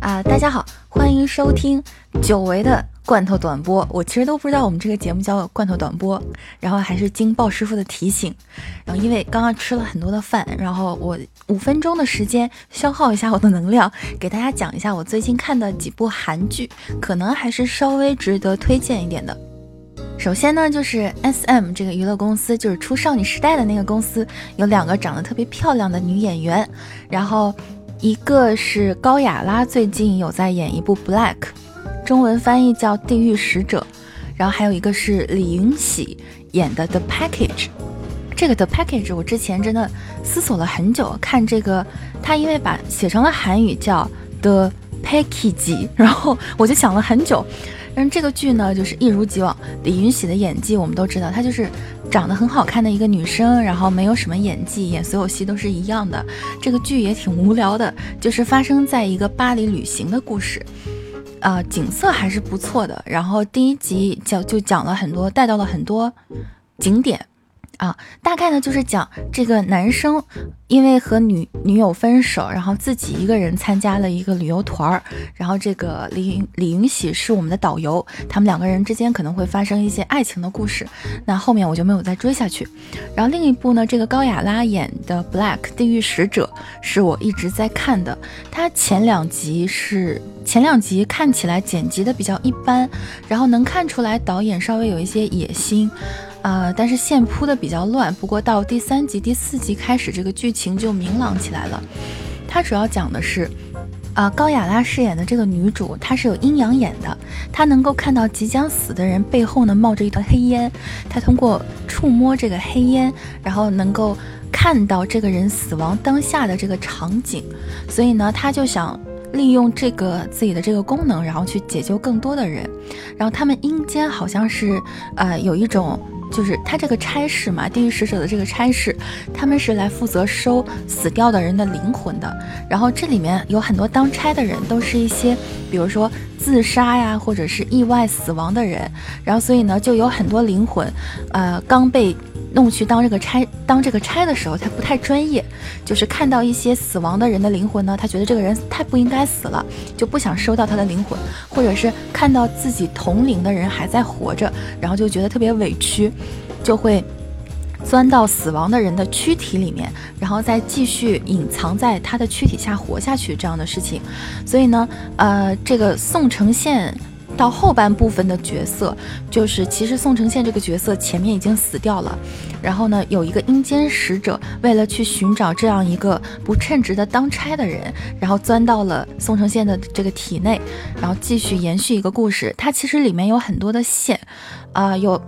啊，大家好，欢迎收听久违的罐头短播。我其实都不知道我们这个节目叫罐头短播，然后还是经鲍师傅的提醒，然后因为刚刚吃了很多的饭，然后我五分钟的时间消耗一下我的能量，给大家讲一下我最近看的几部韩剧，可能还是稍微值得推荐一点的。首先呢，就是 S M 这个娱乐公司，就是出少女时代的那个公司，有两个长得特别漂亮的女演员，然后一个是高雅拉，最近有在演一部 Black，中文翻译叫《地狱使者》，然后还有一个是李云喜演的 The Package。这个 The Package 我之前真的思索了很久，看这个他因为把写成了韩语叫 The Package，然后我就想了很久。这个剧呢，就是一如既往，李云喜的演技我们都知道，她就是长得很好看的一个女生，然后没有什么演技，演所有戏都是一样的。这个剧也挺无聊的，就是发生在一个巴黎旅行的故事，啊，景色还是不错的。然后第一集讲就讲了很多，带到了很多景点。啊，大概呢就是讲这个男生因为和女女友分手，然后自己一个人参加了一个旅游团儿，然后这个李云李云喜是我们的导游，他们两个人之间可能会发生一些爱情的故事，那后面我就没有再追下去。然后另一部呢，这个高雅拉演的《Black 地狱使者》是我一直在看的，它前两集是前两集看起来剪辑的比较一般，然后能看出来导演稍微有一些野心。呃，但是线铺的比较乱。不过到第三集、第四集开始，这个剧情就明朗起来了。它主要讲的是，呃，高雅拉饰演的这个女主，她是有阴阳眼的，她能够看到即将死的人背后呢冒着一团黑烟。她通过触摸这个黑烟，然后能够看到这个人死亡当下的这个场景。所以呢，她就想利用这个自己的这个功能，然后去解救更多的人。然后他们阴间好像是，呃，有一种。就是他这个差事嘛，地狱使者的这个差事，他们是来负责收死掉的人的灵魂的。然后这里面有很多当差的人，都是一些，比如说自杀呀，或者是意外死亡的人。然后所以呢，就有很多灵魂，呃，刚被。弄去当这个差当这个差的时候，他不太专业，就是看到一些死亡的人的灵魂呢，他觉得这个人太不应该死了，就不想收到他的灵魂，或者是看到自己同龄的人还在活着，然后就觉得特别委屈，就会钻到死亡的人的躯体里面，然后再继续隐藏在他的躯体下活下去这样的事情。所以呢，呃，这个宋承宪。到后半部分的角色，就是其实宋承宪这个角色前面已经死掉了，然后呢，有一个阴间使者，为了去寻找这样一个不称职的当差的人，然后钻到了宋承宪的这个体内，然后继续延续一个故事。它其实里面有很多的线，啊，有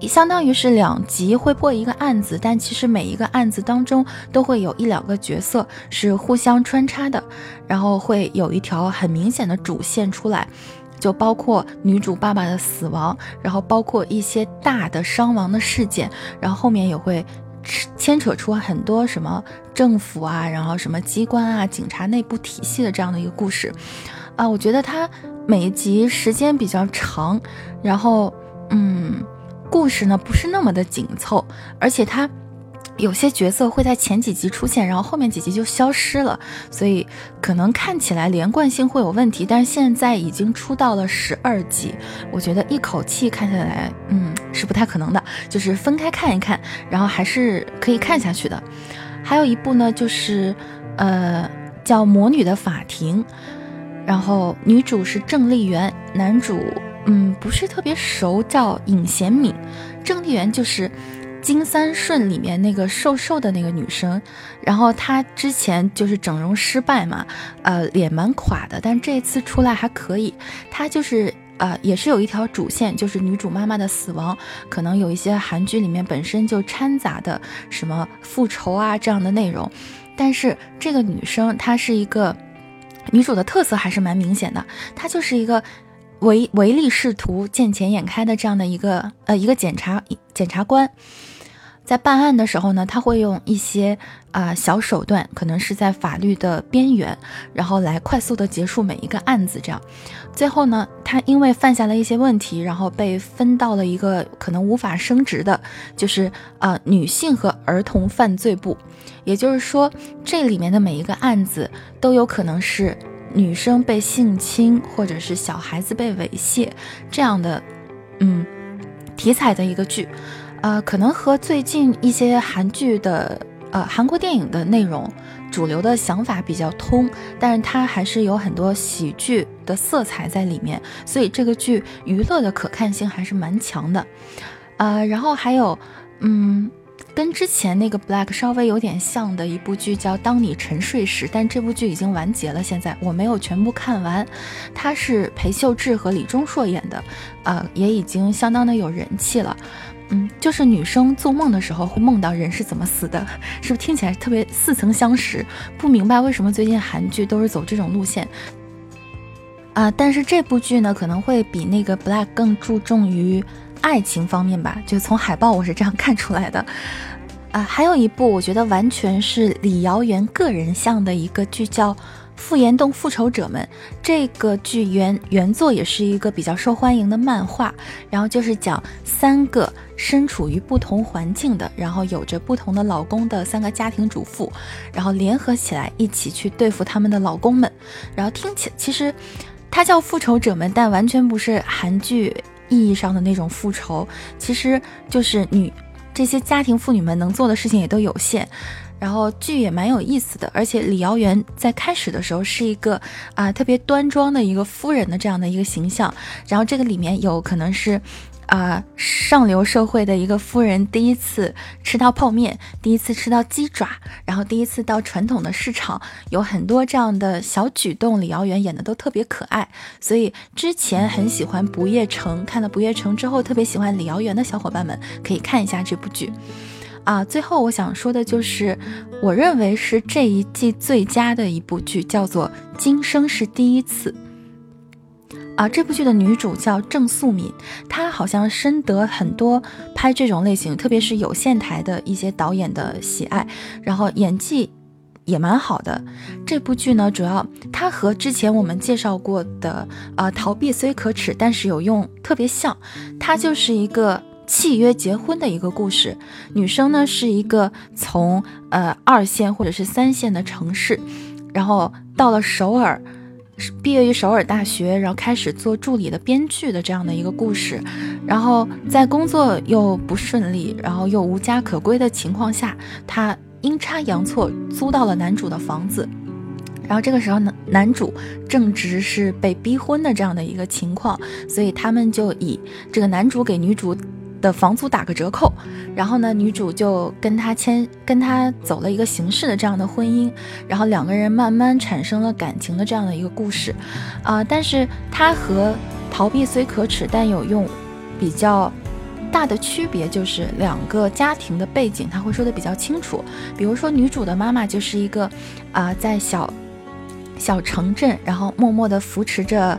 相当于是两集会播一个案子，但其实每一个案子当中都会有一两个角色是互相穿插的，然后会有一条很明显的主线出来。就包括女主爸爸的死亡，然后包括一些大的伤亡的事件，然后后面也会牵扯出很多什么政府啊，然后什么机关啊、警察内部体系的这样的一个故事，啊，我觉得它每一集时间比较长，然后嗯，故事呢不是那么的紧凑，而且它。有些角色会在前几集出现，然后后面几集就消失了，所以可能看起来连贯性会有问题。但是现在已经出到了十二集，我觉得一口气看下来，嗯，是不太可能的。就是分开看一看，然后还是可以看下去的。还有一部呢，就是呃叫《魔女的法庭》，然后女主是郑丽媛，男主嗯不是特别熟，叫尹贤敏。郑丽媛就是。金三顺里面那个瘦瘦的那个女生，然后她之前就是整容失败嘛，呃，脸蛮垮的，但这次出来还可以。她就是呃，也是有一条主线，就是女主妈妈的死亡，可能有一些韩剧里面本身就掺杂的什么复仇啊这样的内容。但是这个女生她是一个女主的特色还是蛮明显的，她就是一个唯唯利是图、见钱眼开的这样的一个呃一个检察检察官。在办案的时候呢，他会用一些啊小手段，可能是在法律的边缘，然后来快速的结束每一个案子。这样，最后呢，他因为犯下了一些问题，然后被分到了一个可能无法升职的，就是啊女性和儿童犯罪部。也就是说，这里面的每一个案子都有可能是女生被性侵，或者是小孩子被猥亵这样的，嗯，题材的一个剧。呃，可能和最近一些韩剧的呃韩国电影的内容主流的想法比较通，但是它还是有很多喜剧的色彩在里面，所以这个剧娱乐的可看性还是蛮强的。呃，然后还有，嗯，跟之前那个 Black 稍微有点像的一部剧叫《当你沉睡时》，但这部剧已经完结了，现在我没有全部看完。它是裴秀智和李钟硕演的，呃，也已经相当的有人气了。嗯，就是女生做梦的时候会梦到人是怎么死的，是不是听起来特别似曾相识？不明白为什么最近韩剧都是走这种路线啊？但是这部剧呢，可能会比那个 Black 更注重于爱情方面吧？就从海报我是这样看出来的。啊，还有一部我觉得完全是李瑶媛个人像的一个剧叫。傅岩洞复仇者们这个剧原原作也是一个比较受欢迎的漫画，然后就是讲三个身处于不同环境的，然后有着不同的老公的三个家庭主妇，然后联合起来一起去对付他们的老公们。然后听起其实它叫复仇者们，但完全不是韩剧意义上的那种复仇，其实就是女这些家庭妇女们能做的事情也都有限。然后剧也蛮有意思的，而且李瑶媛在开始的时候是一个啊特别端庄的一个夫人的这样的一个形象，然后这个里面有可能是啊上流社会的一个夫人第一次吃到泡面，第一次吃到鸡爪，然后第一次到传统的市场，有很多这样的小举动，李瑶媛演的都特别可爱，所以之前很喜欢《不夜城》，看了《不夜城》之后特别喜欢李瑶媛的小伙伴们可以看一下这部剧。啊，最后我想说的就是，我认为是这一季最佳的一部剧，叫做《今生是第一次》。啊，这部剧的女主叫郑素敏，她好像深得很多拍这种类型，特别是有线台的一些导演的喜爱，然后演技也蛮好的。这部剧呢，主要它和之前我们介绍过的啊《逃避虽可耻但是有用》特别像，它就是一个。契约结婚的一个故事，女生呢是一个从呃二线或者是三线的城市，然后到了首尔，毕业于首尔大学，然后开始做助理的编剧的这样的一个故事，然后在工作又不顺利，然后又无家可归的情况下，她阴差阳错租到了男主的房子，然后这个时候呢，男主正值是被逼婚的这样的一个情况，所以他们就以这个男主给女主。的房租打个折扣，然后呢，女主就跟他签，跟他走了一个形式的这样的婚姻，然后两个人慢慢产生了感情的这样的一个故事，啊，但是它和逃避虽可耻但有用比较大的区别就是两个家庭的背景他会说的比较清楚，比如说女主的妈妈就是一个啊在小小城镇，然后默默的扶持着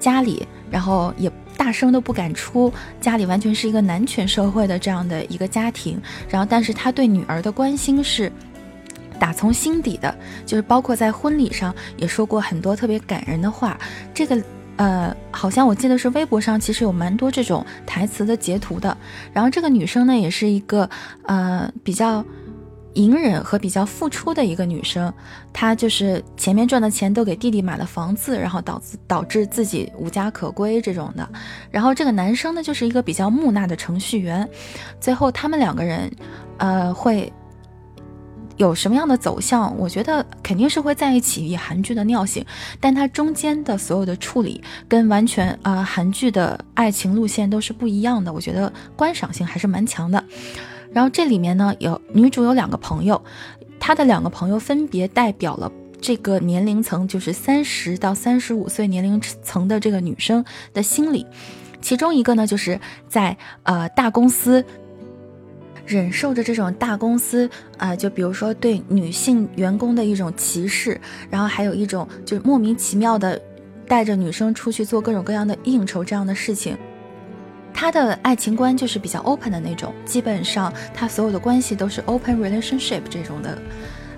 家里，然后也。大声都不敢出，家里完全是一个男权社会的这样的一个家庭。然后，但是他对女儿的关心是打从心底的，就是包括在婚礼上也说过很多特别感人的话。这个，呃，好像我记得是微博上其实有蛮多这种台词的截图的。然后这个女生呢，也是一个呃比较。隐忍和比较付出的一个女生，她就是前面赚的钱都给弟弟买了房子，然后导致导致自己无家可归这种的。然后这个男生呢，就是一个比较木讷的程序员。最后他们两个人，呃，会有什么样的走向？我觉得肯定是会在一起，以韩剧的尿性。但它中间的所有的处理，跟完全啊韩剧的爱情路线都是不一样的。我觉得观赏性还是蛮强的。然后这里面呢，有女主有两个朋友，她的两个朋友分别代表了这个年龄层，就是三十到三十五岁年龄层的这个女生的心理。其中一个呢，就是在呃大公司忍受着这种大公司啊，就比如说对女性员工的一种歧视，然后还有一种就是莫名其妙的带着女生出去做各种各样的应酬这样的事情。他的爱情观就是比较 open 的那种，基本上他所有的关系都是 open relationship 这种的。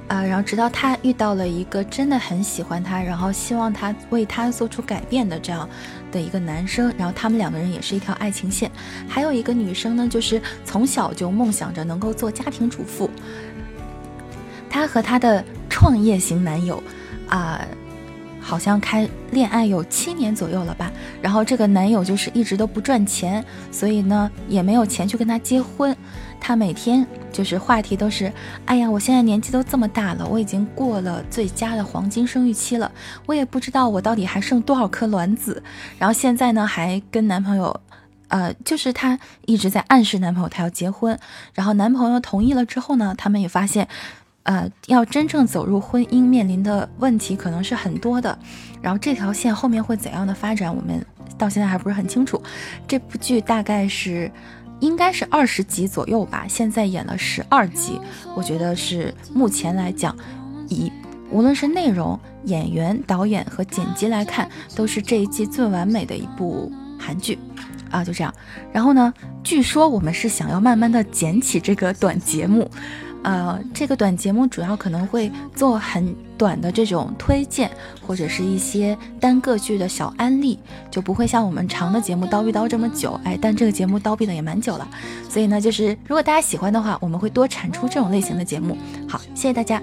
啊，然后直到他遇到了一个真的很喜欢他，然后希望他为他做出改变的这样的一个男生，然后他们两个人也是一条爱情线。还有一个女生呢，就是从小就梦想着能够做家庭主妇。她和她的创业型男友，啊。好像开恋爱有七年左右了吧，然后这个男友就是一直都不赚钱，所以呢也没有钱去跟他结婚。他每天就是话题都是，哎呀，我现在年纪都这么大了，我已经过了最佳的黄金生育期了，我也不知道我到底还剩多少颗卵子。然后现在呢还跟男朋友，呃，就是她一直在暗示男朋友她要结婚，然后男朋友同意了之后呢，他们也发现。呃，要真正走入婚姻，面临的问题可能是很多的。然后这条线后面会怎样的发展，我们到现在还不是很清楚。这部剧大概是应该是二十集左右吧，现在演了十二集，我觉得是目前来讲，以无论是内容、演员、导演和剪辑来看，都是这一季最完美的一部韩剧啊，就这样。然后呢，据说我们是想要慢慢的捡起这个短节目。呃，这个短节目主要可能会做很短的这种推荐，或者是一些单个剧的小案例，就不会像我们长的节目叨逼叨这么久。哎，但这个节目叨逼的也蛮久了，所以呢，就是如果大家喜欢的话，我们会多产出这种类型的节目。好，谢谢大家。